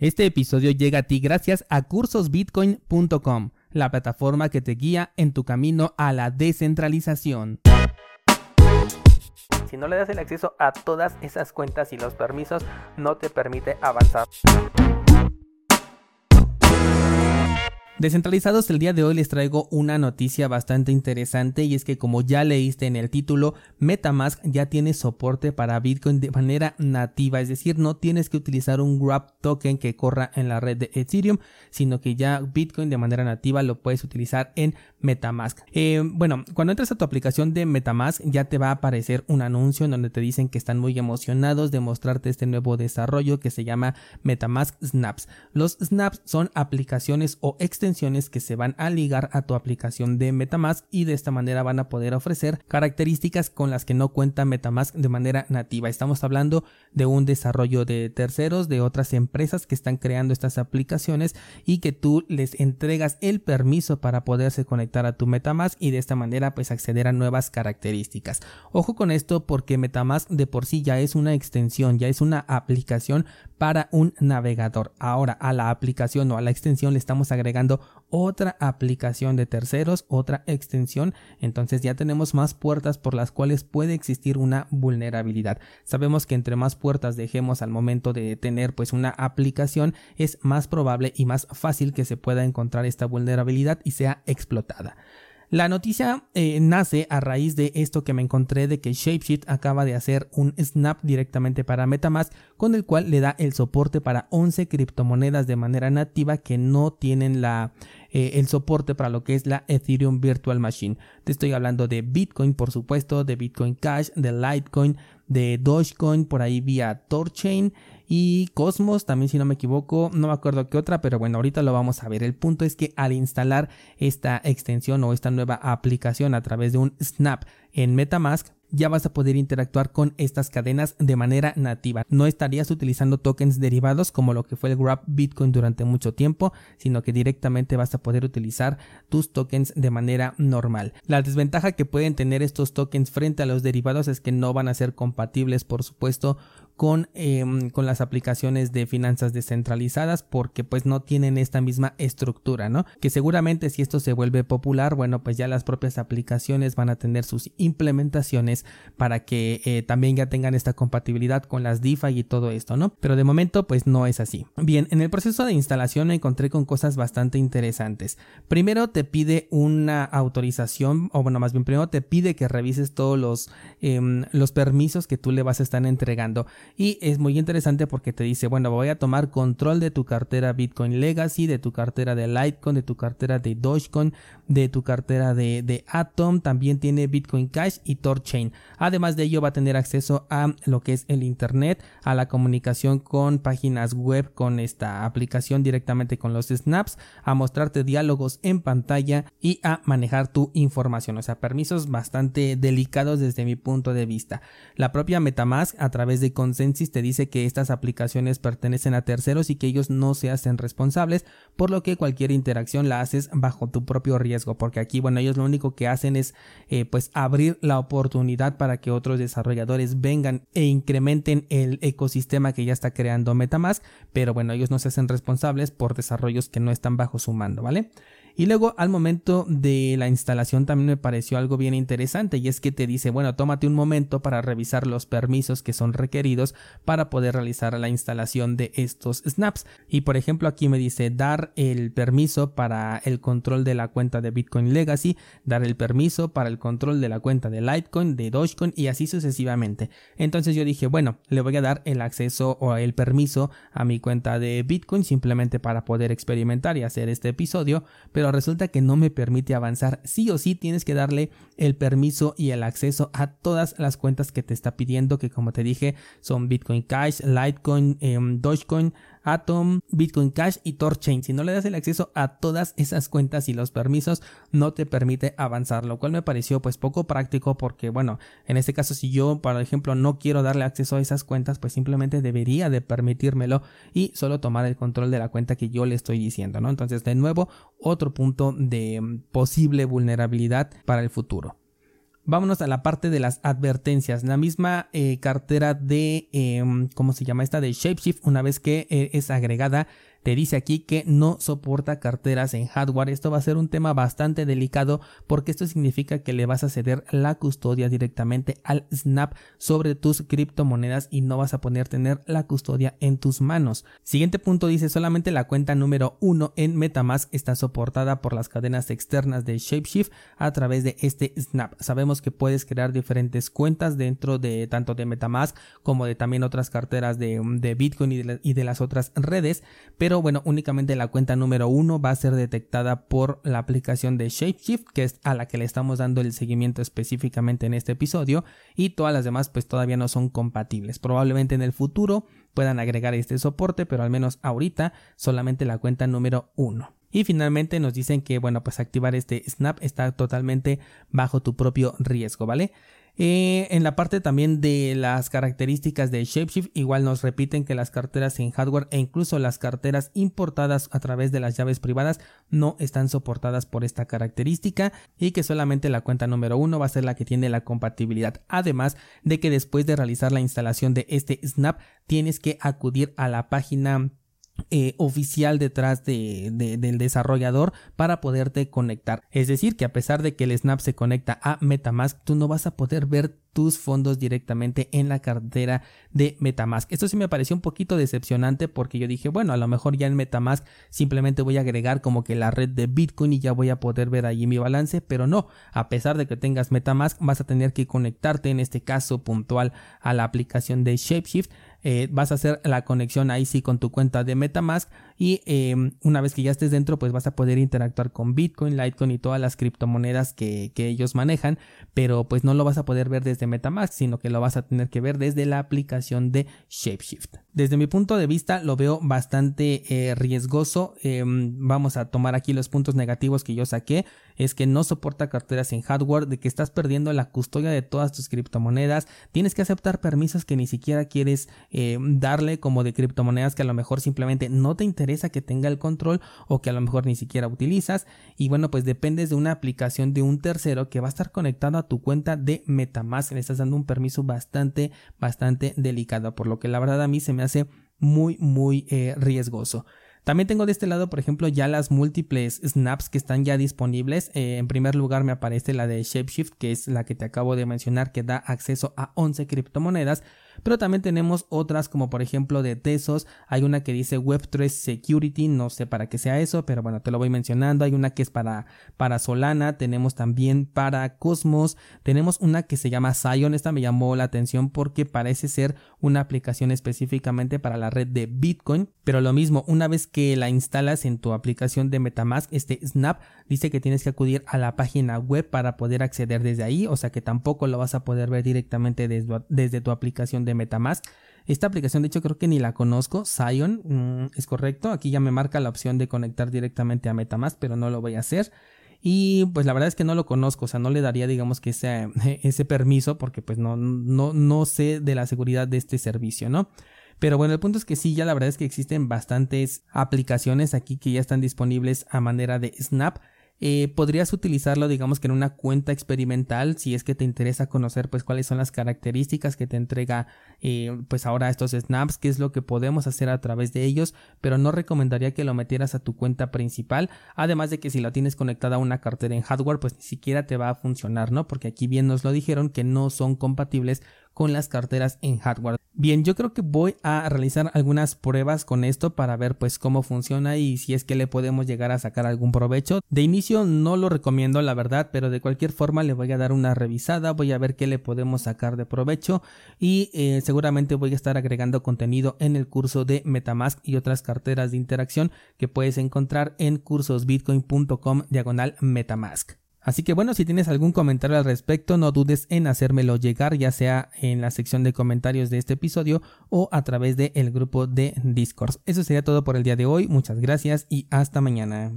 Este episodio llega a ti gracias a cursosbitcoin.com, la plataforma que te guía en tu camino a la descentralización. Si no le das el acceso a todas esas cuentas y los permisos, no te permite avanzar. Descentralizados, el día de hoy les traigo una noticia bastante interesante y es que como ya leíste en el título, Metamask ya tiene soporte para Bitcoin de manera nativa, es decir, no tienes que utilizar un Grab token que corra en la red de Ethereum, sino que ya Bitcoin de manera nativa lo puedes utilizar en Metamask. Eh, bueno, cuando entras a tu aplicación de Metamask ya te va a aparecer un anuncio en donde te dicen que están muy emocionados de mostrarte este nuevo desarrollo que se llama Metamask Snaps. Los Snaps son aplicaciones o extensiones que se van a ligar a tu aplicación de Metamask y de esta manera van a poder ofrecer características con las que no cuenta Metamask de manera nativa. Estamos hablando de un desarrollo de terceros, de otras empresas que están creando estas aplicaciones y que tú les entregas el permiso para poderse conectar a tu Metamask y de esta manera pues acceder a nuevas características. Ojo con esto porque Metamask de por sí ya es una extensión, ya es una aplicación para un navegador. Ahora a la aplicación o a la extensión le estamos agregando otra aplicación de terceros, otra extensión, entonces ya tenemos más puertas por las cuales puede existir una vulnerabilidad. Sabemos que entre más puertas dejemos al momento de tener pues una aplicación es más probable y más fácil que se pueda encontrar esta vulnerabilidad y sea explotada. La noticia eh, nace a raíz de esto que me encontré de que Shapeshift acaba de hacer un snap directamente para Metamask con el cual le da el soporte para 11 criptomonedas de manera nativa que no tienen la, eh, el soporte para lo que es la Ethereum Virtual Machine. Te estoy hablando de Bitcoin, por supuesto, de Bitcoin Cash, de Litecoin, de Dogecoin, por ahí vía Torchain y Cosmos, también si no me equivoco, no me acuerdo qué otra, pero bueno, ahorita lo vamos a ver. El punto es que al instalar esta extensión o esta nueva aplicación a través de un Snap en Metamask, ya vas a poder interactuar con estas cadenas de manera nativa. No estarías utilizando tokens derivados como lo que fue el Grab Bitcoin durante mucho tiempo, sino que directamente vas a poder utilizar tus tokens de manera normal. La desventaja que pueden tener estos tokens frente a los derivados es que no van a ser compatibles, por supuesto, con, em, con, las aplicaciones de finanzas descentralizadas porque pues no tienen esta misma estructura, ¿no? Que seguramente si esto se vuelve popular, bueno, pues ya las propias aplicaciones van a tener sus implementaciones para que eh, también ya tengan esta compatibilidad con las DeFi y todo esto, ¿no? Pero de momento pues no es así. Bien, en el proceso de instalación me encontré con cosas bastante interesantes. Primero te pide una autorización, o bueno, más bien primero te pide que revises todos los, em, los permisos que tú le vas a estar entregando y es muy interesante porque te dice, bueno, voy a tomar control de tu cartera Bitcoin Legacy, de tu cartera de Litecoin, de tu cartera de Dogecoin, de tu cartera de, de Atom, también tiene Bitcoin Cash y Torchain. Además de ello va a tener acceso a lo que es el Internet, a la comunicación con páginas web con esta aplicación directamente con los snaps, a mostrarte diálogos en pantalla y a manejar tu información. O sea, permisos bastante delicados desde mi punto de vista. La propia Metamask a través de Consensus te dice que estas aplicaciones pertenecen a terceros y que ellos no se hacen responsables, por lo que cualquier interacción la haces bajo tu propio riesgo, porque aquí, bueno, ellos lo único que hacen es eh, pues abrir la oportunidad para que otros desarrolladores vengan e incrementen el ecosistema que ya está creando Metamask, pero bueno, ellos no se hacen responsables por desarrollos que no están bajo su mando, ¿vale? Y luego al momento de la instalación también me pareció algo bien interesante y es que te dice, bueno, tómate un momento para revisar los permisos que son requeridos para poder realizar la instalación de estos snaps. Y por ejemplo aquí me dice dar el permiso para el control de la cuenta de Bitcoin Legacy, dar el permiso para el control de la cuenta de Litecoin, de Dogecoin y así sucesivamente. Entonces yo dije, bueno, le voy a dar el acceso o el permiso a mi cuenta de Bitcoin simplemente para poder experimentar y hacer este episodio, resulta que no me permite avanzar. Sí o sí tienes que darle el permiso y el acceso a todas las cuentas que te está pidiendo, que como te dije son Bitcoin Cash, Litecoin, em, Dogecoin, Atom, Bitcoin Cash y Torchain. Si no le das el acceso a todas esas cuentas y los permisos, no te permite avanzar, lo cual me pareció pues poco práctico porque bueno, en este caso si yo, por ejemplo, no quiero darle acceso a esas cuentas, pues simplemente debería de permitírmelo y solo tomar el control de la cuenta que yo le estoy diciendo, ¿no? Entonces, de nuevo, otro punto de posible vulnerabilidad para el futuro. Vámonos a la parte de las advertencias. La misma eh, cartera de, em, ¿cómo se llama esta? De Shapeshift, una vez que eh, es agregada te dice aquí que no soporta carteras en hardware. Esto va a ser un tema bastante delicado porque esto significa que le vas a ceder la custodia directamente al Snap sobre tus criptomonedas y no vas a poder tener la custodia en tus manos. Siguiente punto dice solamente la cuenta número 1 en Metamask está soportada por las cadenas externas de Shapeshift a través de este Snap. Sabemos que puedes crear diferentes cuentas dentro de tanto de Metamask como de también otras carteras de, Bitcoin y de, y de las otras redes, pero pero bueno, únicamente la cuenta número uno va a ser detectada por la aplicación de Shapeshift, que es a la que le estamos dando el seguimiento específicamente en este episodio, y todas las demás pues todavía no son compatibles. Probablemente en el futuro puedan agregar este soporte, pero al menos ahorita solamente la cuenta número uno. Y finalmente nos dicen que, bueno, pues activar este snap está totalmente bajo tu propio riesgo, ¿vale? Eh, en la parte también de las características de Shapeshift, igual nos repiten que las carteras en hardware e incluso las carteras importadas a través de las llaves privadas no están soportadas por esta característica y que solamente la cuenta número uno va a ser la que tiene la compatibilidad. Además de que después de realizar la instalación de este snap tienes que acudir a la página eh, oficial detrás de, del desarrollador para poderte conectar. Es decir, que a pesar de que el Snap se conecta a Metamask, tú no vas a poder ver tus fondos directamente en la cartera de Metamask. Esto sí me pareció un poquito decepcionante porque yo dije, bueno, a lo mejor ya en Metamask simplemente voy a agregar como que la red de Bitcoin y ya voy a poder ver allí mi balance, pero no, a pesar de que tengas Metamask vas a tener que conectarte en este caso puntual a la aplicación de Shapeshift eh, vas a hacer la conexión ahí sí con tu cuenta de Metamask y em, una vez que ya estés dentro pues vas a poder interactuar con Bitcoin, Litecoin y todas las criptomonedas que, que ellos manejan, pero pues no lo vas a poder ver desde Metamask, sino que lo vas a tener que ver desde la aplicación de Shapeshift. Desde mi punto de vista lo veo bastante eh, riesgoso. Em, vamos a tomar aquí los puntos negativos que yo saqué. Es que no soporta carteras en hardware, de que estás perdiendo la custodia de todas tus criptomonedas. Tienes que aceptar permisos que ni siquiera quieres em, darle como de criptomonedas que a lo mejor simplemente no te interesa que tenga el control o que a lo mejor ni siquiera utilizas. Y bueno, pues dependes de una aplicación de un tercero que va a estar conectado a tu cuenta de Metamask. Le estás dando un permiso bastante, bastante delicado. Por lo que la verdad a mí se me hace muy, muy eh, riesgoso. También tengo de este lado, por ejemplo, ya las múltiples snaps que están ya disponibles. Eh, en primer lugar me aparece la de Shapeshift, que es la que te acabo de mencionar, que da acceso a 11 criptomonedas pero también tenemos otras como por ejemplo de Tesos, hay una que dice Web3 Security, no sé para qué sea eso, pero bueno, te lo voy mencionando, hay una que es para, para Solana, tenemos también para Cosmos, tenemos una que se llama Zion, esta me llamó la atención porque parece ser una aplicación específicamente para la red de Bitcoin, pero lo mismo, una vez que la instalas en tu aplicación de Metamask, este Snap dice que tienes que acudir a la página web para poder acceder desde ahí, o sea que tampoco lo vas a poder ver directamente desde, desde tu aplicación Metamask. Esta aplicación, de hecho, creo que ni la conozco. Zion, mm, es correcto. Aquí ya me marca la opción de conectar directamente a Metamask, pero no lo voy a hacer. Y pues la verdad es que no lo conozco, o sea, no le daría, digamos, que ese, ese permiso, porque pues no, no, no sé de la seguridad de este servicio, ¿no? Pero bueno, el punto es que sí, ya la verdad es que existen bastantes aplicaciones aquí que ya están disponibles a manera de Snap. Eh, podrías utilizarlo digamos que en una cuenta experimental si es que te interesa conocer pues cuáles son las características que te entrega eh, pues ahora estos snaps qué es lo que podemos hacer a través de ellos pero no recomendaría que lo metieras a tu cuenta principal además de que si la tienes conectada a una cartera en hardware pues ni siquiera te va a funcionar no porque aquí bien nos lo dijeron que no son compatibles con las carteras en hardware. Bien, yo creo que voy a realizar algunas pruebas con esto para ver pues cómo funciona y si es que le podemos llegar a sacar algún provecho. De inicio no lo recomiendo la verdad, pero de cualquier forma le voy a dar una revisada, voy a ver qué le podemos sacar de provecho y eh, seguramente voy a estar agregando contenido en el curso de Metamask y otras carteras de interacción que puedes encontrar en cursosbitcoin.com diagonal Metamask. Así que bueno, si tienes algún comentario al respecto, no dudes en hacérmelo llegar, ya sea en la sección de comentarios de este episodio o a través del grupo de Discord. Eso sería todo por el día de hoy, muchas gracias y hasta mañana.